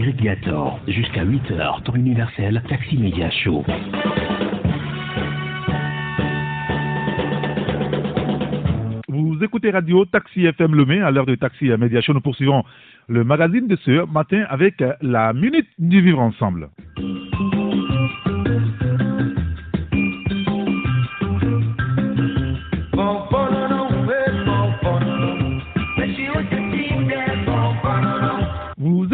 Jusqu'à 8h, temps universel, Taxi Média Show. Vous écoutez Radio Taxi FM Lemay à l'heure de Taxi Média Show. Nous poursuivons le magazine de ce matin avec la Minute du Vivre Ensemble.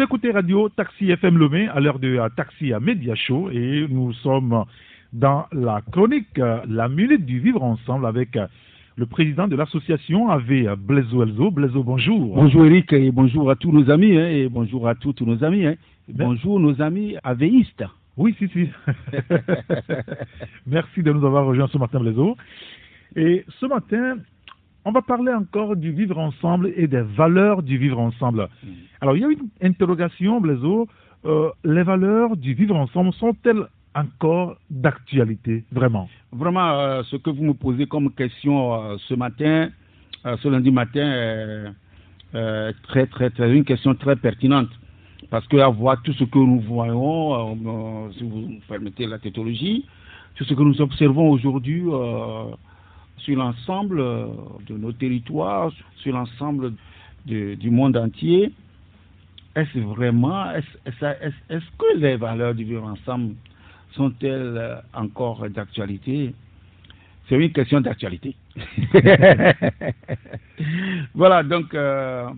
Écoutez Radio Taxi FM Lomé à l'heure de Taxi à Média Show et nous sommes dans la chronique La Minute du Vivre Ensemble avec le président de l'association AV Blaiso Elzo. Blaiso, bonjour. Bonjour Eric et bonjour à tous nos amis hein, et bonjour à tous, tous nos amis. Hein. Bonjour nos amis avéistes. Oui, si, si. Merci de nous avoir rejoints ce matin, Blaiso. Et ce matin, on va parler encore du vivre ensemble et des valeurs du vivre ensemble. Alors, il y a une interrogation, Blaiso. Euh, les valeurs du vivre ensemble sont-elles encore d'actualité, vraiment? Vraiment, euh, ce que vous me posez comme question euh, ce matin, ce lundi matin, est très, très, très, une question très pertinente. Parce qu'à voir tout ce que nous voyons, si vous me permettez la tétologie, tout ce que nous observons aujourd'hui sur l'ensemble de nos territoires, sur l'ensemble du monde entier, est-ce vraiment, est-ce est que les valeurs du vivre ensemble sont-elles encore d'actualité? C'est une question d'actualité. voilà, donc euh,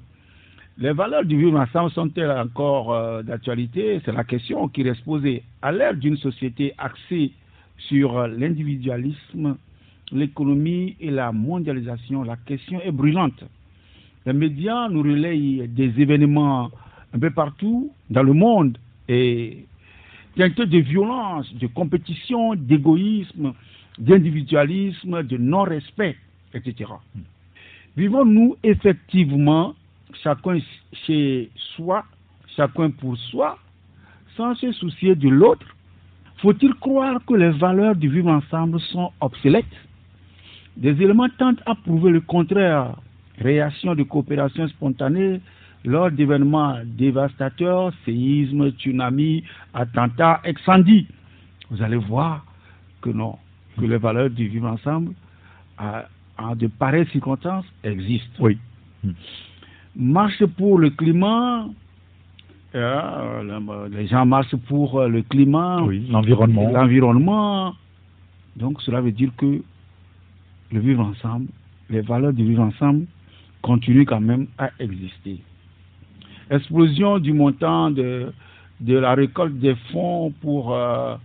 les valeurs du vivre ensemble sont-elles encore euh, d'actualité? C'est la question qui reste posée. À l'ère d'une société axée sur l'individualisme, l'économie et la mondialisation, la question est brûlante. Les médias nous relayent des événements un peu partout dans le monde et teintés de violence, de compétition, d'égoïsme, d'individualisme, de non-respect, etc. Vivons-nous effectivement chacun chez soi, chacun pour soi, sans se soucier de l'autre? Faut-il croire que les valeurs du vivre ensemble sont obsolètes? Des éléments tentent à prouver le contraire. Réaction de coopération spontanée lors d'événements dévastateurs, séismes, tsunamis, attentats, incendies. Vous allez voir que non, que les valeurs du vivre ensemble, en de pareilles circonstances, existent. Oui. Marche pour le climat, euh, les gens marchent pour le climat, oui, l'environnement. L'environnement. Donc cela veut dire que le vivre ensemble, les valeurs du vivre ensemble continuent quand même à exister explosion du montant de, de la récolte des fonds pour euh,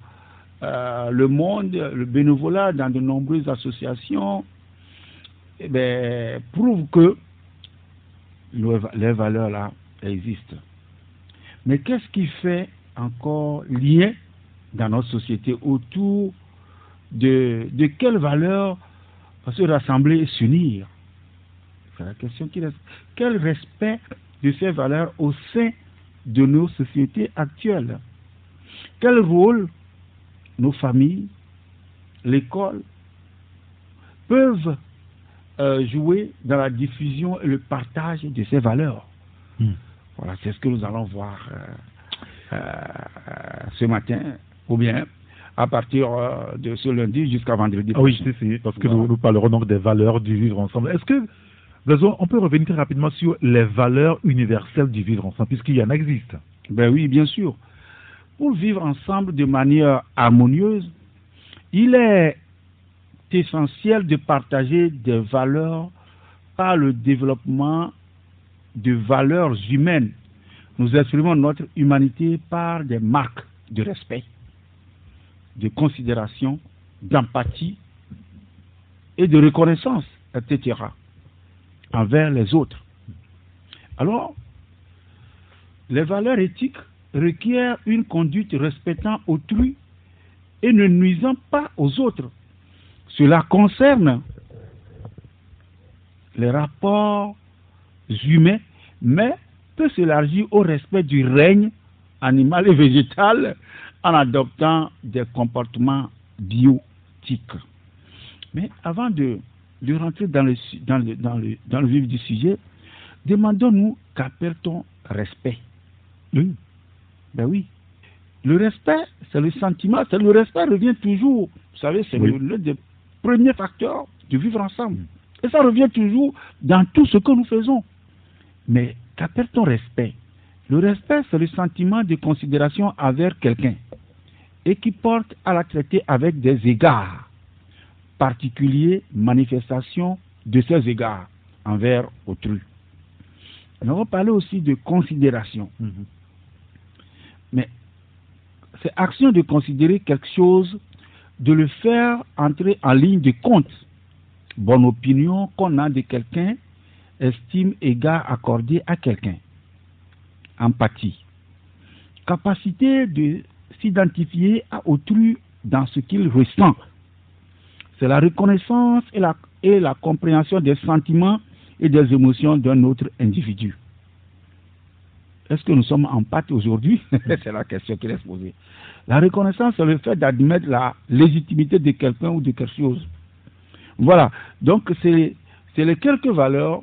euh, le monde, le bénévolat dans de nombreuses associations, eh bien, prouve que les valeurs là existent. Mais qu'est-ce qui fait encore lien dans notre société autour de, de quelles valeurs se rassembler et s'unir C'est la question qui reste. Quel respect de ces valeurs au sein de nos sociétés actuelles? Quel rôle nos familles, l'école peuvent euh, jouer dans la diffusion et le partage de ces valeurs? Hmm. Voilà, c'est ce que nous allons voir euh, euh, ce matin, ou bien à partir de ce lundi jusqu'à vendredi. Ah oui, c'est parce que nous, nous, parlerons donc des valeurs du vivre ensemble. Est-ce que on peut revenir très rapidement sur les valeurs universelles du vivre ensemble, puisqu'il y en existe? Ben oui, bien sûr. Pour vivre ensemble de manière harmonieuse, il est essentiel de partager des valeurs par le développement de valeurs humaines. Nous exprimons notre humanité par des marques de respect, de considération, d'empathie et de reconnaissance, etc envers les autres. Alors, les valeurs éthiques requièrent une conduite respectant autrui et ne nuisant pas aux autres. Cela concerne les rapports humains, mais peut s'élargir au respect du règne animal et végétal en adoptant des comportements biotiques. Mais avant de de rentrer dans le, dans le, dans le, dans le vif du sujet, demandons-nous qu'appelle-t-on respect? Oui. Ben oui. Le respect, c'est le sentiment, c'est le respect revient toujours. Vous savez, c'est Oui. l'un des premiers facteurs de vivre ensemble. Et ça revient toujours dans tout ce que nous faisons. Mais qu'appelle-t-on respect? Le respect, c'est le sentiment de considération envers quelqu'un et qui porte à la traiter avec des égards particuliers, manifestations de ces égards envers autrui. On va parler aussi de considération. Mhm. Mais c'est action de considérer quelque chose, de le faire entrer en ligne de compte. Bonne opinion qu'on a de quelqu'un, estime égard accordé à quelqu'un. Empathie. Capacité de s'identifier à autrui dans ce qu'il ressent. C'est la reconnaissance et la, et la compréhension des sentiments et des émotions d'un autre individu. Est-ce que nous sommes en pâte aujourd'hui? C'est la question qu'il est posée. La reconnaissance, c'est le fait d'admettre la légitimité de quelqu'un ou de quelque chose. Voilà. Donc, c'est les quelques valeurs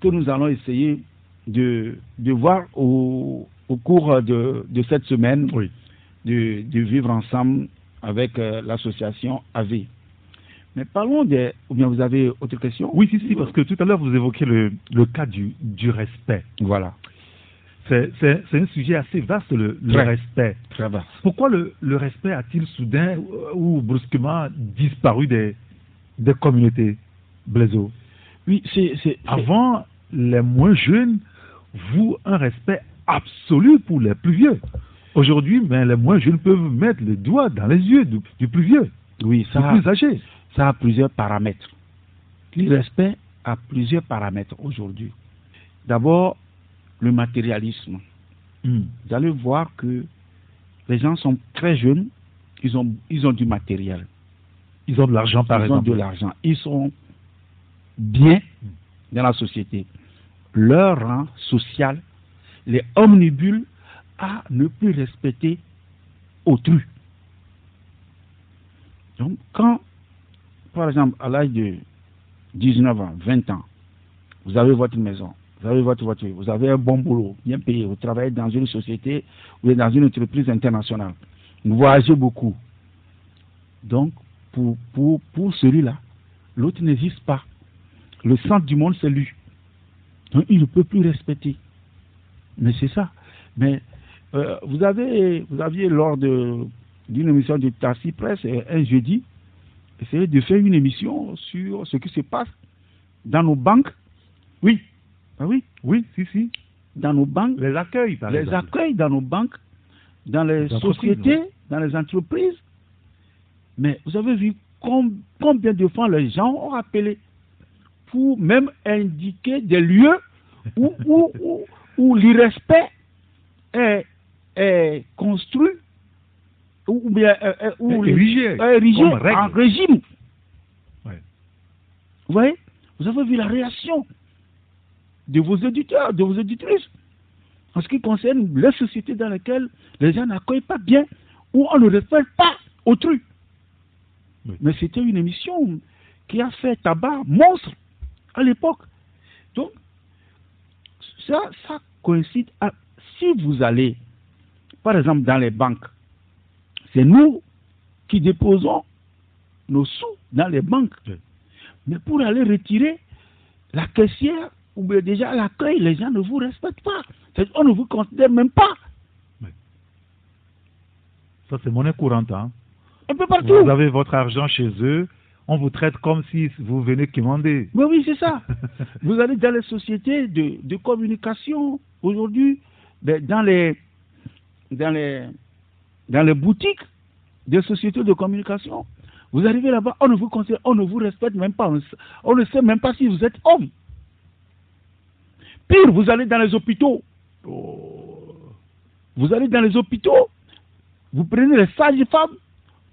que nous allons essayer de, de voir au, au cours de, de cette semaine Oui. de, de vivre ensemble avec euh, l'association AV. Mais parlons des... Ou bien vous avez autre question? Oui, si, si, parce que tout à l'heure, vous évoquiez le, le cas du, du respect. Voilà. C'est un sujet assez vaste, le, le Très. respect. Très bien. Pourquoi le, le respect a-t-il soudain ou brusquement disparu des, des communautés, Blaiseau Oui, c'est- Avant, les moins jeunes vouent un respect absolu pour les plus vieux. Aujourd'hui, ben, les moins jeunes peuvent mettre le doigt dans les yeux du, du plus vieux, Oui, du ça, plus âgé. ça a plusieurs paramètres. Le respect a plusieurs paramètres aujourd'hui. D'abord, le matérialisme. Hmm. Vous allez voir que les gens sont très jeunes, ils ont, ils ont du matériel, Ils ont de l'argent, par ils exemple. ont de l'argent, ils sont bien dans la société. Leur rang social les omnibule à ne plus respecter autrui. Donc, quand, par exemple, à l'âge de 19 ans, 20 ans, vous avez votre maison, vous avez votre voiture, vous avez un bon boulot, bien payé, vous travaillez dans une société, vous êtes dans une entreprise internationale, vous voyagez beaucoup. Donc, pour, pour, pour celui-là, l'autre n'existe pas. Le centre du monde, c'est lui. Donc, il ne peut plus respecter. Mais c'est ça. Mais euh, vous, avez, vous aviez lors d'une émission de Tassi Presse euh, un jeudi, essayé de faire une émission sur ce qui se passe dans nos banques. Oui, Ah oui, oui, si, si. dans nos banques, Les accueils, par les exemple. accueils dans nos banques, dans les Les sociétés, dans les entreprises. Mais vous avez vu com- combien de fois les gens ont appelé pour même indiquer des lieux où, où, où, où l'irrespect est, est construit ou bien euh, euh, où Érigé en régime. Ouais. Vous voyez? Vous avez vu la réaction de vos éditeurs, de vos éditrices en ce qui concerne les sociétés dans lesquelles les gens n'accueillent pas bien ou on ne respecte pas autrui. Oui. Mais c'était une émission qui a fait tabac monstre à l'époque. Donc, ça, ça coïncide à... Si vous allez, par exemple, dans les banques, c'est nous qui déposons nos sous dans les banques. Mais pour aller retirer, la caissière, ou bien déjà à l'accueil, les gens ne vous respectent pas. On ne vous considère même pas. Ça, c'est monnaie courante. Hein. Un peu partout. Vous avez votre argent chez eux, on vous traite comme si vous venez commander. Oui, oui, c'est ça. Vous allez dans les sociétés de, communication aujourd'hui, ben, dans les, boutiques des sociétés de communication. Vous arrivez là-bas, on ne vous considère, on ne vous respecte même pas. On ne, sait- même pas si vous êtes homme. Pire, vous allez dans les hôpitaux. Vous allez dans les hôpitaux, vous prenez les sages-femmes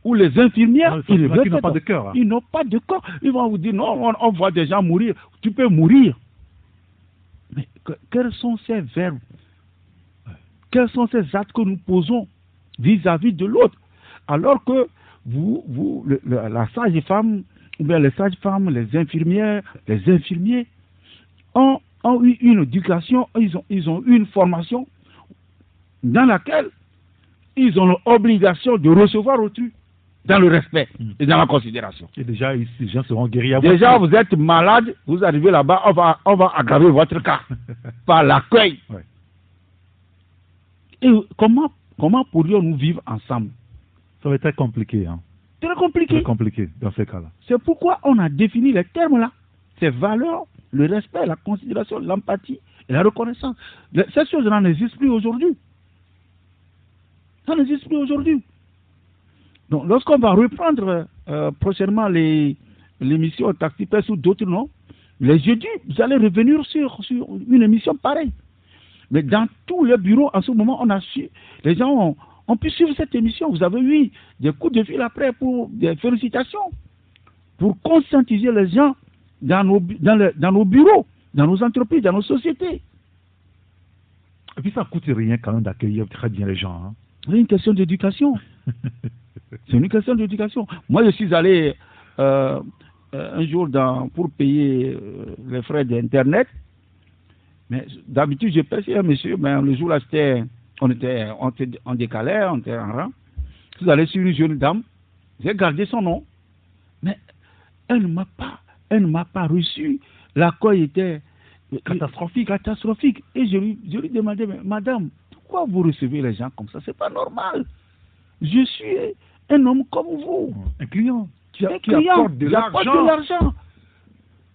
ou les infirmières, Ah, ils n'ont pas de cœur, hein. Ils n'ont pas de corps. Ils vont vous dire non, on, on voit des gens mourir. Tu peux mourir. Mais que- quels sont ces verbes? Quels sont ces actes que nous posons vis-à-vis de l'autre? Alors que vous, vous le- le- la sage-femme, ou bien les sages-femmes, les infirmières, les infirmiers ont, ont eu une éducation, ils ont, ils ont eu une formation dans laquelle ils ont l'obligation de recevoir autrui dans le respect et dans la considération. Et déjà, ici, les gens seront guéris à Déjà, vous êtes malade, vous arrivez là-bas, on va, on va aggraver votre cas par l'accueil. Ouais. Et comment, comment pourrions-nous vivre ensemble? Ça va être très compliqué. Hein. Très compliqué. Très compliqué dans ces cas-là. C'est pourquoi on a défini les termes-là. Ces valeurs, le respect, la considération, l'empathie et la reconnaissance. Ces choses-là n'existent plus aujourd'hui. Ça n'existe plus aujourd'hui. Donc, lorsqu'on va reprendre euh, prochainement les- l'émission Taxi ou d'autres noms, les jeudis, vous allez revenir sur, sur une émission pareille. Mais dans tous les bureaux, en ce moment, on a su, les gens ont, ont pu suivre cette émission. Vous avez eu des coups de fil après pour des félicitations pour conscientiser les gens dans nos, dans, le- dans nos bureaux, dans nos entreprises, dans nos sociétés. Et puis ça ne coûte rien quand même d'accueillir très bien les gens. hein. C'est une question d'éducation. C'est une question d'éducation. Moi, je suis allé euh, euh, un jour dans, pour payer euh, les frais d'Internet. Mais d'habitude, je paye un monsieur, mais le jour-là, c'était, on était, on était en décalé, on était en rang. Je suis allé sur une jeune dame, j'ai gardé son nom, mais elle ne m'a pas, elle ne m'a pas reçu. L'accueil était Catastrophique. catastrophique. Et je lui, je lui demandais, mais madame, pourquoi vous recevez les gens comme ça? C'est pas normal. Je suis un homme comme vous. Un client qui, a- Un qui client, apporte de l'argent. de l'argent.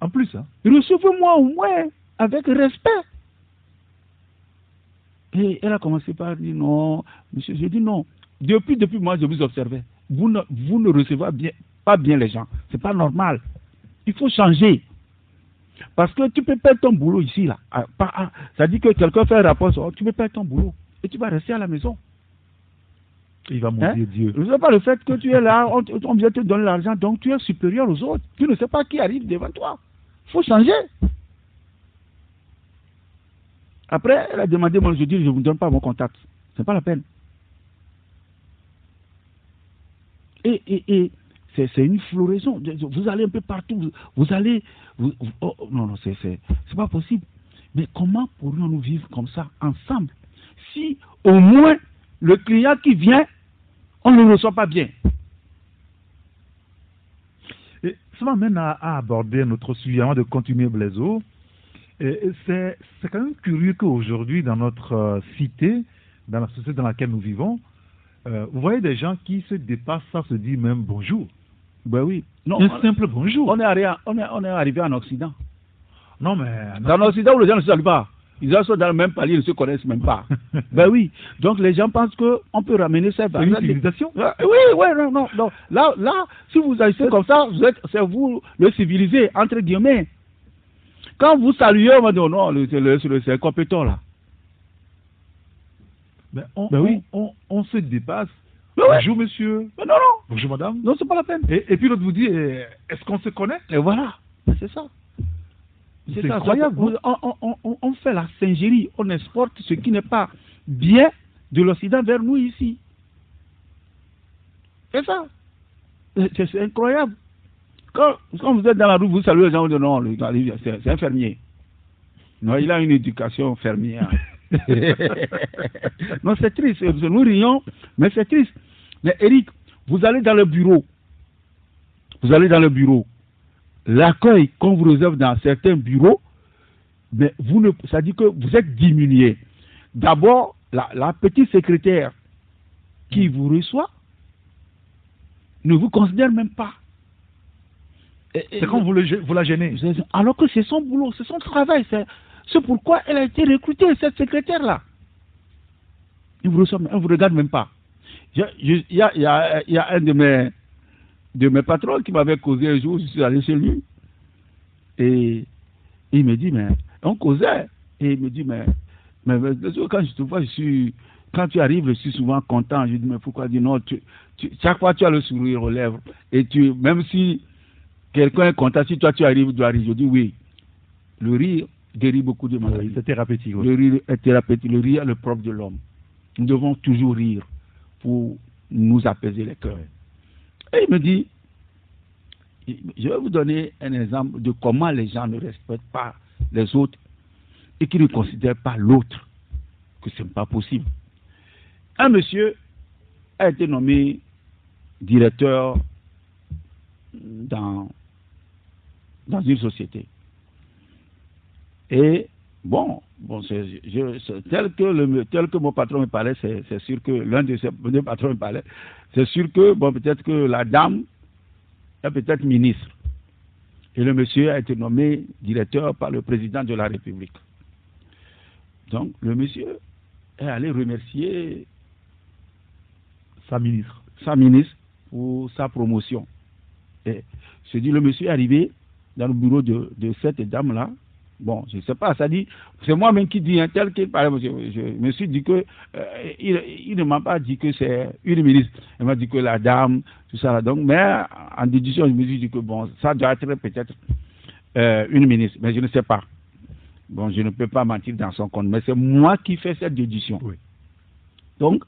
En plus, hein. Recevez-moi au moins avec respect. Et elle a commencé par dire non, monsieur. J'ai dit non. Depuis, depuis moi, je vous observais. Vous ne, vous ne recevez bien, pas bien les gens. C'est pas normal. Il faut changer. Parce que tu peux perdre ton boulot ici, là. Ah, ah, ça dit que quelqu'un fait un rapport, sur- tu peux perdre ton boulot. Et tu vas rester à la maison. Il va Hein? maudire Dieu. Ce n'est pas le fait que tu es là, on, on vient te donner l'argent, donc tu es supérieur aux autres. Tu ne sais pas qui arrive devant toi. Il faut changer. Après, elle a demandé, moi je dis, je ne vous donne pas mon contact. Ce n'est pas la peine. Et, et, et c'est une floraison. Vous allez un peu partout. Vous, vous allez. vous- oh, oh, non, non, c'est c'est- c'est pas possible. Mais comment pourrions-nous vivre comme ça ensemble? Si au moins le client qui vient, on ne le reçoit pas bien Et ça m'amène à, à aborder notre sujet avant de continuer Blaiseau. C'est quand même curieux qu'aujourd'hui, dans notre euh, cité, dans la société dans laquelle nous vivons, euh, vous voyez des gens qui se dépassent, ça se dit même bonjour. Ben oui. Non, Un simple bonjour. on est, arrivé, on, est, on est arrivé en Occident. Non, mais. Dans l'Occident où les gens ne se saluent pas. Ils sont dans le même palier, ils ne se connaissent même pas. ben oui. Donc les gens pensent qu'on peut ramener ça C'est une civilisation Ah, Oui, oui, non, non, non. Là, là, si vous agissez comme ça, vous êtes, c'est vous le civilisé, entre guillemets. Quand vous saluez, on va dire non, le- c'est le- c'est le- c'est un compétent là. Mais on, Ben oui. on, on, on se dépasse. Ben ouais. Bonjour monsieur. Mais non, non, Bonjour madame. non, c'est pas la peine. Et, et puis l'autre vous dit, eh, est-ce qu'on se connaît? Et voilà, Ben, c'est ça. C'est ça. incroyable, On, on- on- on- on fait la singerie, on exporte ce qui n'est pas bien de l'Occident vers nous ici. C'est ça. C'est c'est incroyable. Quand, quand vous êtes dans la rue, vous saluez les gens, vous dites non, le gars, lui, c'est c'est un fermier. Non, il a une éducation fermière. non, c'est triste. Nous rions, mais c'est triste. Mais Eric, vous allez dans le bureau. Vous allez dans le bureau l'accueil qu'on vous réserve dans certains bureaux, mais vous ne, ça dit que vous êtes diminué. D'abord, la, la petite secrétaire qui vous reçoit ne vous considère même pas. C'est quand vous, le, vous la gênez. alors que c'est son boulot, c'est son travail. C'est pourquoi elle a été recrutée, cette secrétaire-là. Vous reçoit, elle ne vous regarde même pas. Y y il y a un de mes, de mes patrons qui m'avait causé un jour, je suis allé chez lui. Et il me dit, mais on causait. Et il me dit, mais, mais, quand je te vois, je suis, quand tu arrives, je suis souvent content. Je dis, mais pourquoi? Il dit, non, tu, tu- chaque fois tu as le sourire aux lèvres. Et tu, même si quelqu'un est content, si toi tu arrives, tu rire. Je dis, oui. Le rire guérit beaucoup de maladies. C'est thérapeutique. oui. Le rire est thérapeutique. Le rire est le propre de l'homme. Nous devons toujours rire pour nous apaiser les cœurs. Et il me dit, je vais vous donner un exemple de comment les gens ne respectent pas les autres et qui ne considèrent pas l'autre, que ce n'est pas possible. un monsieur a été nommé directeur dans, dans une société. Et bon, bon tel, que le, tel que mon patron me parlait, c'est sûr que l'un de ses patrons me parlait, c'est sûr que, bon, peut-être que la dame est peut-être ministre. Et le monsieur a été nommé directeur par le président de la République. Donc, le monsieur est allé remercier sa ministre, sa ministre pour sa promotion. Et je dis, le monsieur est arrivé dans le bureau de, de cette dame-là. Bon, je ne sais pas, ça dit, c'est moi-même qui dis, un tel qu'il parlait. Je, me suis dit que, euh, il, ne m'a pas dit que c'est une ministre. Il m'a dit que la dame, tout ça. Donc, mais en déduction, je me suis dit que, bon, ça doit être peut-être euh, une ministre, mais je ne sais pas. Bon, je ne peux pas mentir dans son compte, mais c'est moi qui fais cette déduction. Oui. Donc,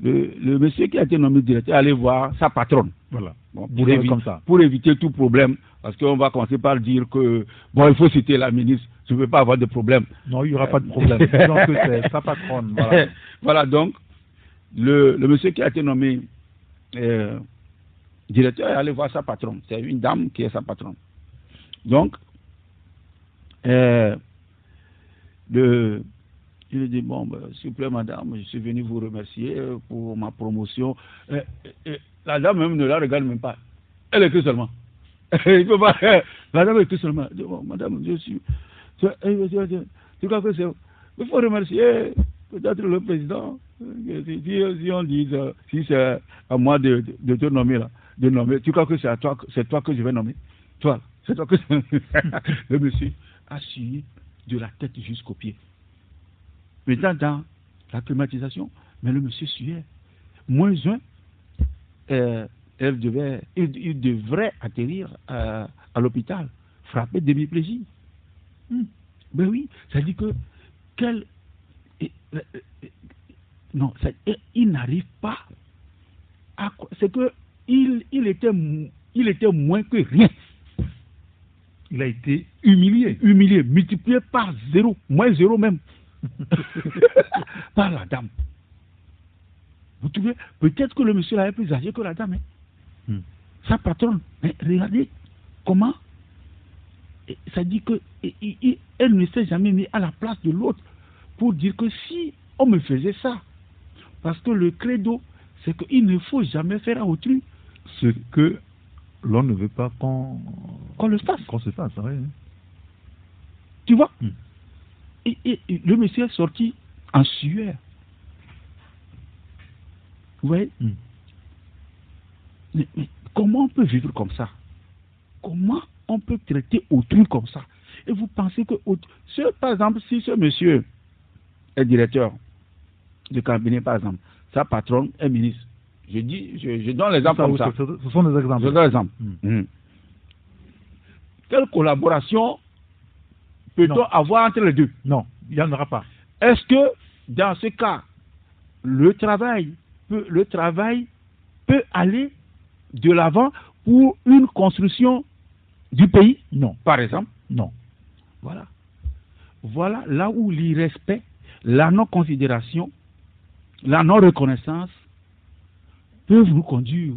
le, monsieur qui a été nommé directeur allait voir sa patronne. Voilà. pour, éviter, comme ça. pour éviter tout problème, parce qu'on va commencer par dire que, bon, il faut citer la ministre, je ne veux pas avoir de problème. Non, il n'y aura pas de problème. donc, c'est sa patronne. Voilà. voilà, donc, le, le, monsieur qui a été nommé euh, directeur est allé voir sa patronne. C'est une dame qui est sa patronne. Donc, euh, le, il lui dit, bon, ben, s'il vous plaît, madame, je suis venu vous remercier pour ma promotion. La dame même ne la regarde même pas. Elle écrit seulement. il peut pas, la dame écrit seulement. Bon, madame, je suis... Tu crois que c'est... Il faut remercier peut-être le président. Si, on dit, si c'est à moi de, de, te nommer là, de nommer, tu crois que c'est à toi, c'est toi que je vais nommer? Toi, c'est toi que je... le monsieur a suivi de la tête jusqu'aux pieds. Maintenant, dans la climatisation, mais le monsieur suait. Moins un, euh, elle devait, il, devrait atterrir à, l'hôpital, frappé de demi-plaisir. Hmm. Ben oui, ça dit que quel, euh, euh, non, il n'arrive pas à c'est que il, il, était, il était moins que rien. Il a été humilié. Humilié, multiplié par zéro, moins zéro même. par la dame. Vous trouvez Peut-être que le monsieur est plus âgé que la dame. Hein. Hmm. Sa patronne. Mais regardez comment. Ça dit que elle ne s'est jamais mis à la place de l'autre pour dire que si on me faisait ça, parce que le credo, c'est qu'il ne faut jamais faire à autrui ce que l'on ne veut pas qu'on le fasse. Qu'on se fasse, oui. Tu vois hmm et, le monsieur est sorti en sueur. Vous voyez hmm. mais, comment on peut vivre comme ça? Comment on peut traiter autrui comme ça? Et vous pensez que, par exemple, si ce monsieur est directeur de cabinet, par exemple, sa patronne est ministre, je dis, je, donne l'exemple comme ça. Ce sont des exemples. Je donne l'exemple. Hmm. Hmm. Quelle collaboration peut-on avoir entre les deux? Non, il n'y en aura pas. Est-ce que dans ce cas, le travail peut, le travail peut aller de l'avant pour une construction du pays? Non. Par exemple? Non. Voilà. Voilà là où l'irrespect, la non-considération, la non-reconnaissance peuvent nous conduire.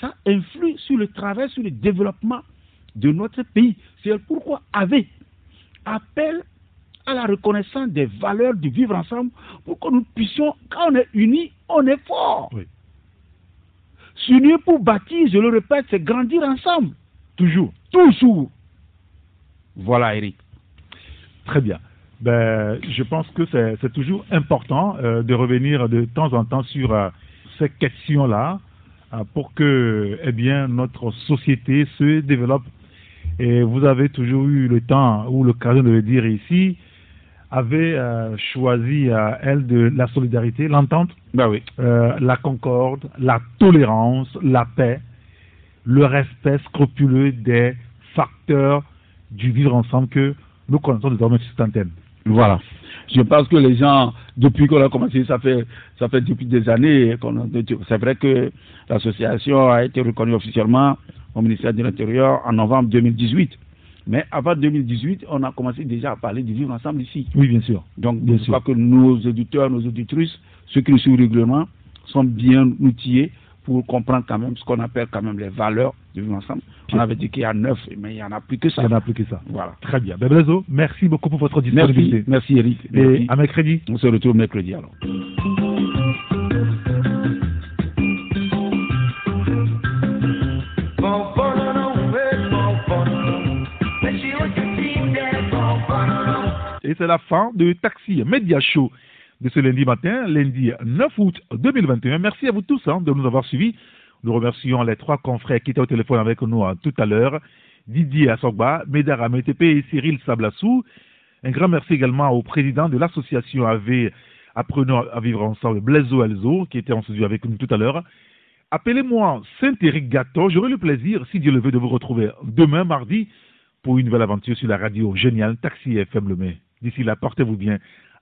Ça influe sur le travail, sur le développement de notre pays. C'est pourquoi avec appelle à la reconnaissance des valeurs du vivre ensemble pour que nous puissions, quand on est unis, on est fort. S'unir pour bâtir, je le répète, c'est grandir ensemble. Toujours. Toujours. Voilà, Eric. Très bien. Ben, je pense que c'est toujours important euh, de revenir de temps en temps sur euh, ces questions-là euh, pour que eh bien, notre société se développe et vous avez toujours eu le temps ou l'occasion de le dire ici, avait euh, choisi euh, elle de la solidarité, l'entente, bah oui. Euh, la concorde, la tolérance, la paix, le respect scrupuleux des facteurs du vivre ensemble que nous connaissons désormais sur cette antenne. Voilà. Je pense que les gens, depuis qu'on a commencé, ça fait, ça fait depuis des années. C'est vrai que l'association a été reconnue officiellement au ministère de l'Intérieur en novembre 2018. Mais avant 2018, on a commencé déjà à parler du vivre ensemble ici. Oui, bien sûr. Donc, Bien je sûr. crois que nos auditeurs, nos auditrices, ceux qui nous suivent régulièrement, sont bien outillés pour comprendre quand même ce qu'on appelle quand même les valeurs du vivre ensemble. On avait dit qu'il y a neuf, mais il n'y en a plus que ça. Il y en a plus que ça. Voilà. Très bien. Ben, merci beaucoup pour votre Merci, disponibilité. merci Eric. Et Merci. à mercredi. On se retrouve mercredi alors. Et c'est la fin de Taxi Media Show de ce lundi matin, lundi 9 août 2021. Merci à vous tous hein, de nous avoir suivis. Nous remercions les trois confrères qui étaient au téléphone avec nous hein, tout à l'heure. Didier Assogba, Médara MTP et Cyril Sablassou. Un grand merci également au président de l'association AV Apprenons à vivre ensemble, Blaiseau Elzo, qui était en studio avec nous tout à l'heure. Appelez-moi Saint-Éric Gâteau. J'aurai le plaisir, si Dieu le veut, de vous retrouver demain mardi pour une nouvelle aventure sur la radio géniale Taxi FM Le Mai. D'ici là, portez-vous bien.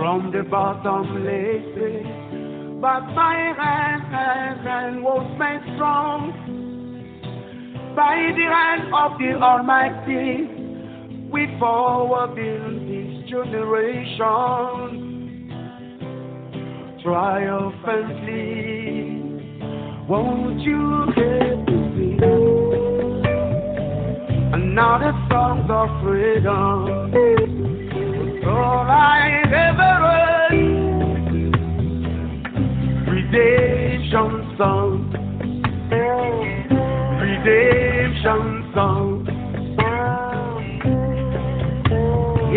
from the bottomless pit. But my hand, was made strong by the hand of the Almighty. We forward in this generation triumphantly. Won't you get to see another song of freedom? All I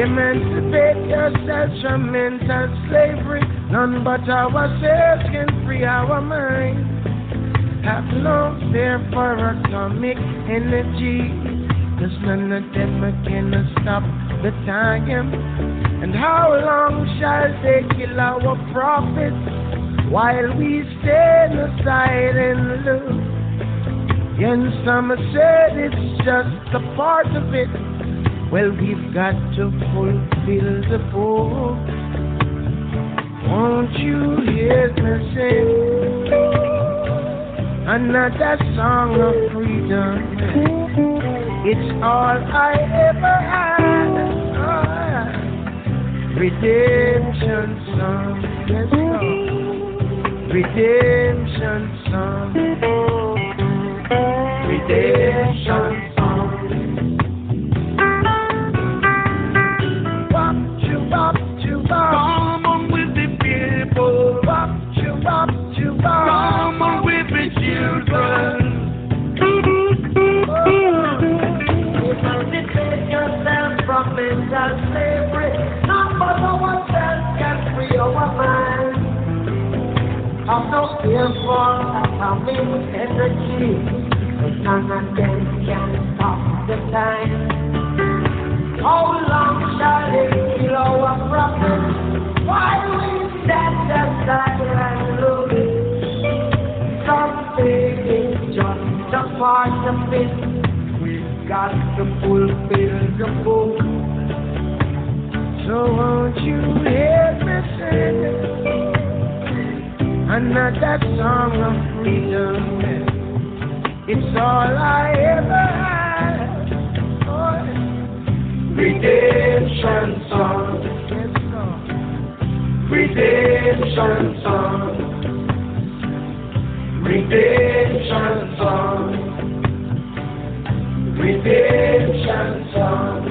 Emancipate yourself from mental slavery. None but ourselves can free our minds. Have no fear for atomic energy. Cause none of them can stop the time. And how long shall they kill our prophets while we stand aside and look? And some said it's just a part of it. Well, we've got to fulfill the book. Won't you hear me sing another song of freedom? It's all I ever had. Oh, redemption song, yes. Redemption song. I'm no fear for atomic energy. None of them can stop the time. How long shall they kill our prophets while we stand aside and look? Something is just a part of it. We've got to fulfill the book. So won't you hear another song of freedom? It's all I ever had. Oh, Redemption song. Redemption song. Redemption song. Redemption song.